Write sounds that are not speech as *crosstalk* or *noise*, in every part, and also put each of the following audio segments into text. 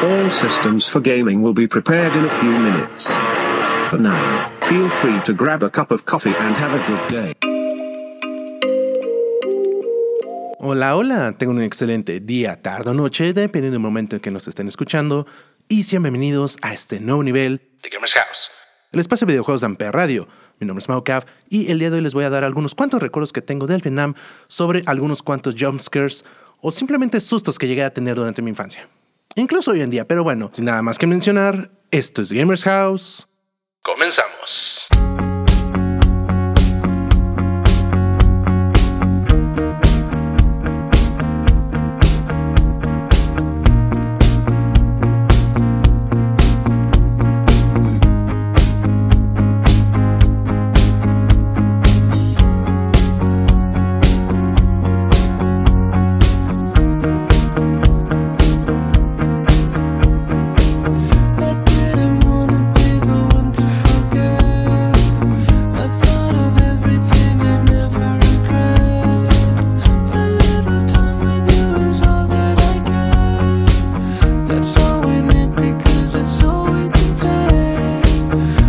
All systems for gaming will be prepared in a few minutes. For now, feel free to grab a cup of coffee and have a good day. Hola, hola, tengo un excelente día, tarde o noche, dependiendo del momento en que nos estén escuchando, y sean bienvenidos a este nuevo nivel de Gamers House, el espacio de videojuegos de Amper Radio. Mi nombre es Maucav y el día de hoy les voy a dar algunos cuantos recuerdos que tengo del Vietnam sobre algunos cuantos jumpscares o simplemente sustos que llegué a tener durante mi infancia. Incluso hoy en día, pero bueno, sin nada más que mencionar, esto es Gamers House. Comenzamos. Mm-hmm.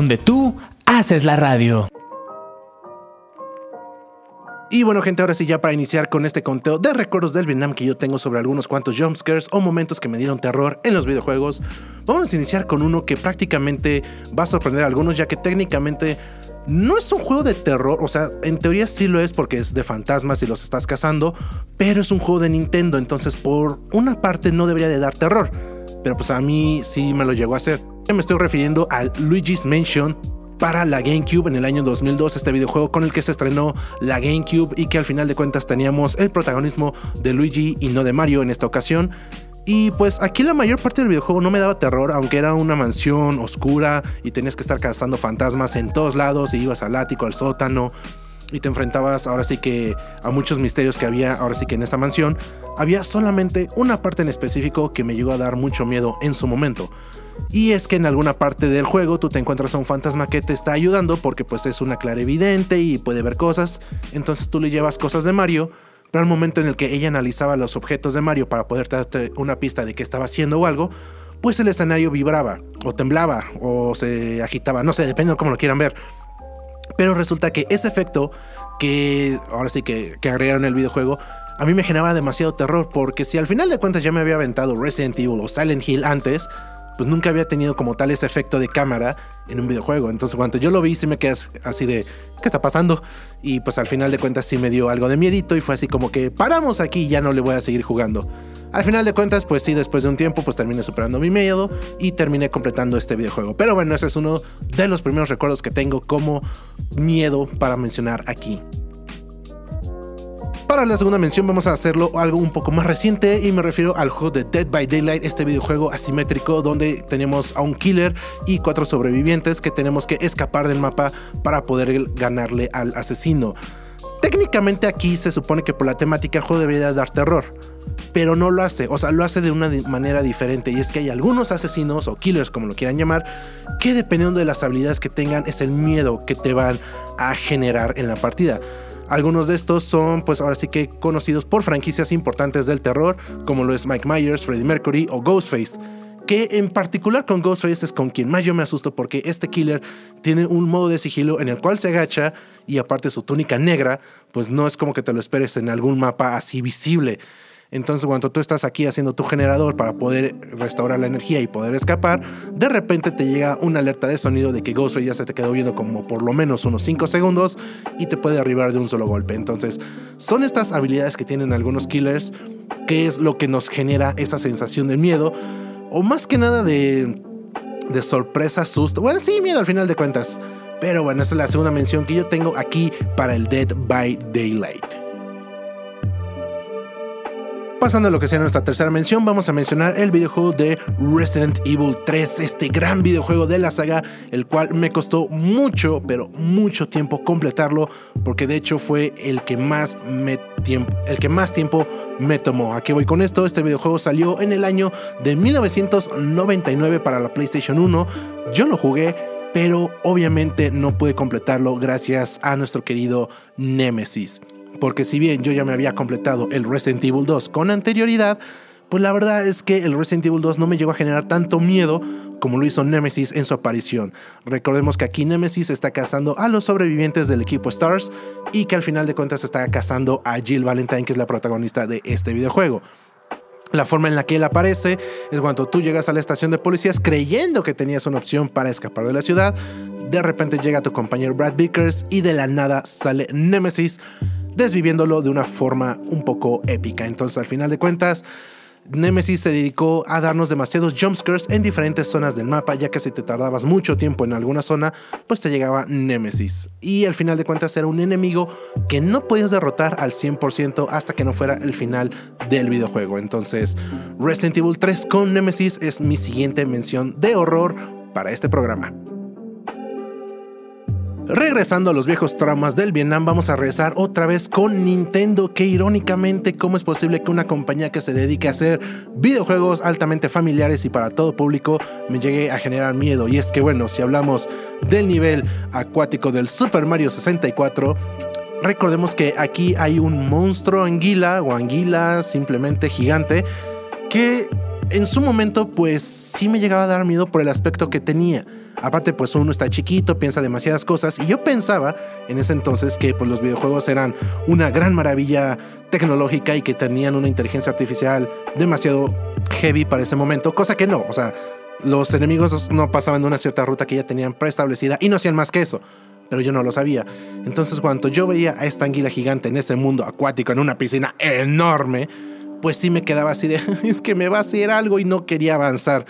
Donde tú haces la radio. Y bueno, gente, ahora sí, ya para iniciar con este conteo de recuerdos del Vietnam que yo tengo sobre algunos cuantos jumpscares o momentos que me dieron terror en los videojuegos, vamos a iniciar con uno que prácticamente va a sorprender a algunos, ya que técnicamente no es un juego de terror, o sea, en teoría sí lo es porque es de fantasmas y los estás cazando, pero es un juego de Nintendo, entonces por una parte no debería de dar terror, pero pues a mí sí me lo llegó a hacer. Me estoy refiriendo al Luigi's Mansion para la GameCube en el año 2002, este videojuego con el que se estrenó la GameCube y que al final de cuentas teníamos el protagonismo de Luigi y no de Mario en esta ocasión. Y pues aquí la mayor parte del videojuego no me daba terror, aunque era una mansión oscura y tenías que estar cazando fantasmas en todos lados y ibas al ático, al sótano y te enfrentabas ahora sí que a muchos misterios que había ahora sí que en esta mansión. Había solamente una parte en específico que me llegó a dar mucho miedo en su momento. Y es que en alguna parte del juego tú te encuentras a un fantasma que te está ayudando porque pues es una clara evidente y puede ver cosas. Entonces tú le llevas cosas de Mario, pero al momento en el que ella analizaba los objetos de Mario para poder darte una pista de que estaba haciendo o algo, pues el escenario vibraba o temblaba o se agitaba, no sé, depende de cómo lo quieran ver. Pero resulta que ese efecto que ahora sí que, que agregaron el videojuego a mí me generaba demasiado terror porque si al final de cuentas ya me había aventado Resident Evil o Silent Hill antes, pues nunca había tenido como tal ese efecto de cámara en un videojuego. Entonces cuando yo lo vi sí me quedé así de, ¿qué está pasando? Y pues al final de cuentas sí me dio algo de miedito y fue así como que paramos aquí ya no le voy a seguir jugando. Al final de cuentas, pues sí, después de un tiempo, pues terminé superando mi miedo y terminé completando este videojuego. Pero bueno, ese es uno de los primeros recuerdos que tengo como miedo para mencionar aquí. Para la segunda mención vamos a hacerlo algo un poco más reciente y me refiero al juego de Dead by Daylight, este videojuego asimétrico donde tenemos a un killer y cuatro sobrevivientes que tenemos que escapar del mapa para poder ganarle al asesino. Técnicamente aquí se supone que por la temática el juego debería dar terror, pero no lo hace, o sea, lo hace de una manera diferente y es que hay algunos asesinos o killers como lo quieran llamar, que dependiendo de las habilidades que tengan es el miedo que te van a generar en la partida. Algunos de estos son, pues ahora sí que conocidos por franquicias importantes del terror, como lo es Mike Myers, Freddie Mercury o Ghostface. Que en particular con Ghostface es con quien más yo me asusto porque este killer tiene un modo de sigilo en el cual se agacha y aparte su túnica negra, pues no es como que te lo esperes en algún mapa así visible. Entonces, cuando tú estás aquí haciendo tu generador para poder restaurar la energía y poder escapar, de repente te llega una alerta de sonido de que Ghostface ya se te quedó viendo como por lo menos unos 5 segundos y te puede arribar de un solo golpe. Entonces, son estas habilidades que tienen algunos killers que es lo que nos genera esa sensación de miedo o más que nada de, de sorpresa, susto. Bueno, sí, miedo al final de cuentas. Pero bueno, esa es la segunda mención que yo tengo aquí para el Dead by Daylight. Pasando a lo que sea nuestra tercera mención, vamos a mencionar el videojuego de Resident Evil 3, este gran videojuego de la saga, el cual me costó mucho, pero mucho tiempo completarlo, porque de hecho fue el que más, me tiempo, el que más tiempo me tomó. ¿A qué voy con esto? Este videojuego salió en el año de 1999 para la PlayStation 1. Yo lo jugué, pero obviamente no pude completarlo gracias a nuestro querido Nemesis porque si bien yo ya me había completado el Resident Evil 2 con anterioridad, pues la verdad es que el Resident Evil 2 no me llegó a generar tanto miedo como lo hizo Nemesis en su aparición. Recordemos que aquí Nemesis está cazando a los sobrevivientes del equipo Stars y que al final de cuentas está cazando a Jill Valentine, que es la protagonista de este videojuego. La forma en la que él aparece es cuando tú llegas a la estación de policías creyendo que tenías una opción para escapar de la ciudad. De repente llega tu compañero Brad Vickers y de la nada sale Nemesis desviviéndolo de una forma un poco épica. Entonces, al final de cuentas, Nemesis se dedicó a darnos demasiados jumpscares en diferentes zonas del mapa, ya que si te tardabas mucho tiempo en alguna zona, pues te llegaba Nemesis. Y al final de cuentas era un enemigo que no podías derrotar al 100% hasta que no fuera el final del videojuego. Entonces, Resident Evil 3 con Nemesis es mi siguiente mención de horror para este programa. Regresando a los viejos traumas del Vietnam, vamos a regresar otra vez con Nintendo, que irónicamente, ¿cómo es posible que una compañía que se dedique a hacer videojuegos altamente familiares y para todo público me llegue a generar miedo? Y es que bueno, si hablamos del nivel acuático del Super Mario 64, recordemos que aquí hay un monstruo anguila o anguila simplemente gigante que en su momento pues sí me llegaba a dar miedo por el aspecto que tenía. Aparte pues uno está chiquito, piensa demasiadas cosas y yo pensaba en ese entonces que pues los videojuegos eran una gran maravilla tecnológica y que tenían una inteligencia artificial demasiado heavy para ese momento, cosa que no, o sea, los enemigos no pasaban de una cierta ruta que ya tenían preestablecida y no hacían más que eso pero yo no lo sabía. Entonces cuando yo veía a esta anguila gigante en ese mundo acuático, en una piscina enorme, pues sí me quedaba así de, *laughs* es que me va a hacer algo y no quería avanzar.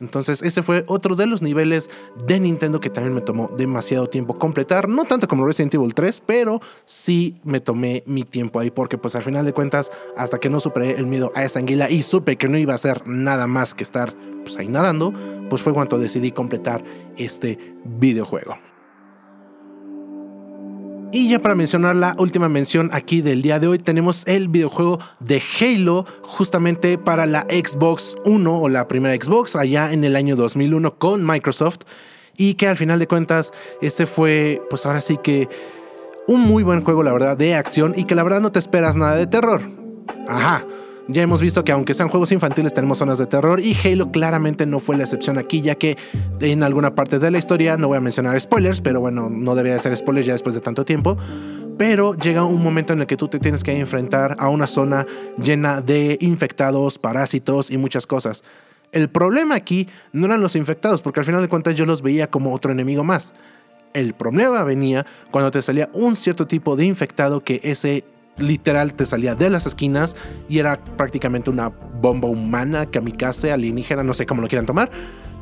Entonces ese fue otro de los niveles de Nintendo que también me tomó demasiado tiempo completar, no tanto como Resident Evil 3, pero sí me tomé mi tiempo ahí porque pues al final de cuentas hasta que no superé el miedo a esa anguila y supe que no iba a hacer nada más que estar pues ahí nadando, pues fue cuando decidí completar este videojuego. Y ya para mencionar la última mención aquí del día de hoy, tenemos el videojuego de Halo justamente para la Xbox 1 o la primera Xbox allá en el año 2001 con Microsoft. Y que al final de cuentas, este fue pues ahora sí que un muy buen juego, la verdad, de acción y que la verdad no te esperas nada de terror. Ajá. Ya hemos visto que aunque sean juegos infantiles tenemos zonas de terror y Halo claramente no fue la excepción aquí ya que en alguna parte de la historia, no voy a mencionar spoilers, pero bueno, no debería ser spoilers ya después de tanto tiempo, pero llega un momento en el que tú te tienes que enfrentar a una zona llena de infectados, parásitos y muchas cosas. El problema aquí no eran los infectados, porque al final de cuentas yo los veía como otro enemigo más. El problema venía cuando te salía un cierto tipo de infectado que ese literal te salía de las esquinas y era prácticamente una bomba humana, kamikaze, alienígena, no sé cómo lo quieran tomar.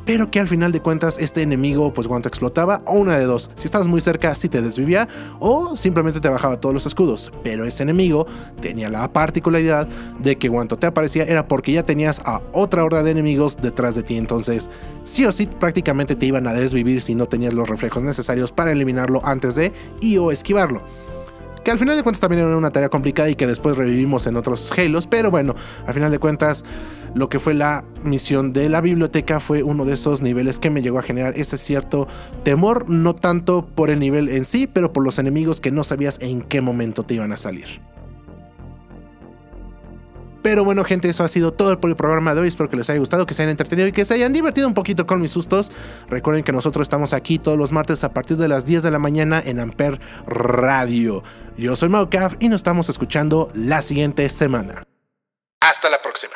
Pero que al final de cuentas este enemigo, pues cuando explotaba, o una de dos, si estabas muy cerca, sí te desvivía, o simplemente te bajaba todos los escudos. Pero ese enemigo tenía la particularidad de que cuando te aparecía era porque ya tenías a otra horda de enemigos detrás de ti. Entonces, sí o sí, prácticamente te iban a desvivir si no tenías los reflejos necesarios para eliminarlo antes de y o esquivarlo que al final de cuentas también era una tarea complicada y que después revivimos en otros Halos, pero bueno, al final de cuentas lo que fue la misión de la biblioteca fue uno de esos niveles que me llegó a generar ese cierto temor, no tanto por el nivel en sí, pero por los enemigos que no sabías en qué momento te iban a salir. Pero bueno, gente, eso ha sido todo por el programa de hoy. Espero que les haya gustado, que se hayan entretenido y que se hayan divertido un poquito con mis sustos. Recuerden que nosotros estamos aquí todos los martes a partir de las 10 de la mañana en Amper Radio. Yo soy Maucaf y nos estamos escuchando la siguiente semana. Hasta la próxima.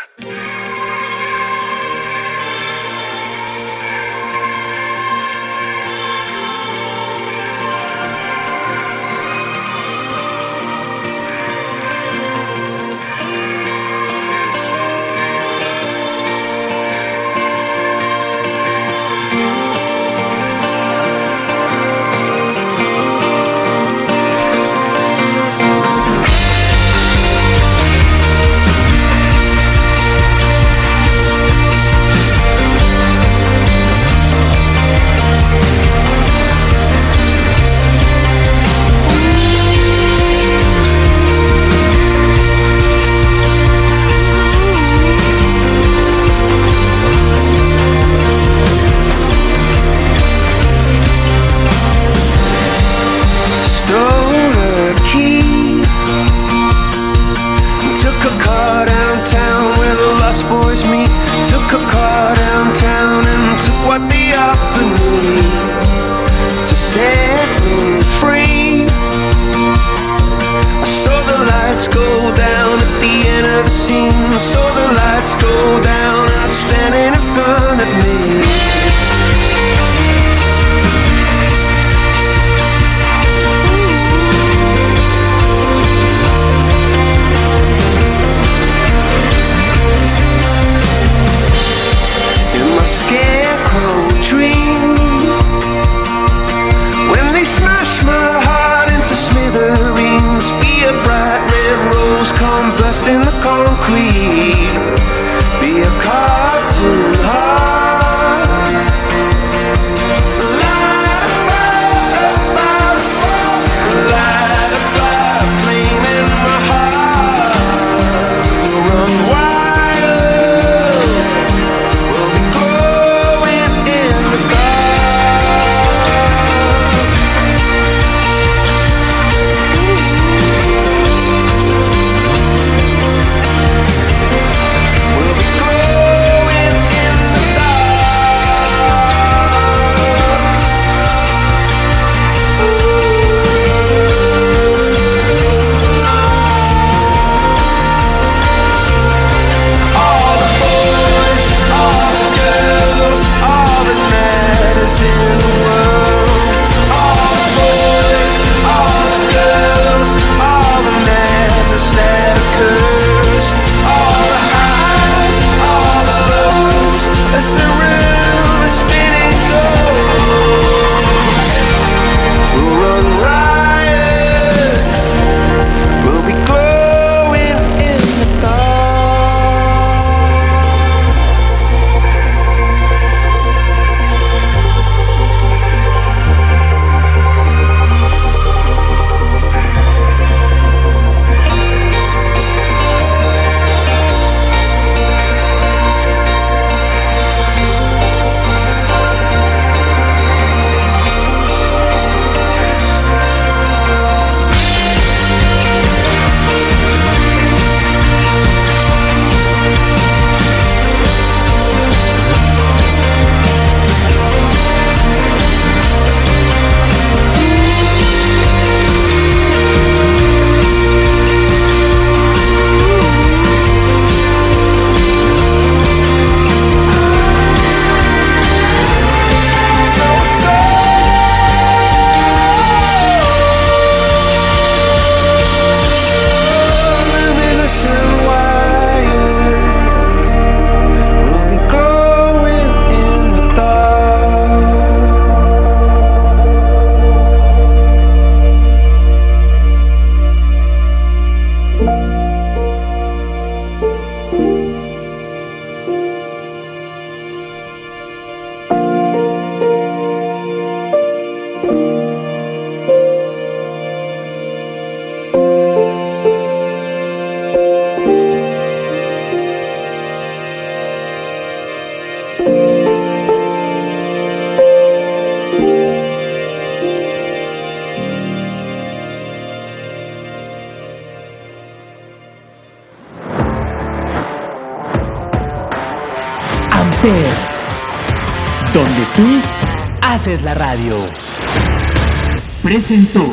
Tú haces la radio. Presentó.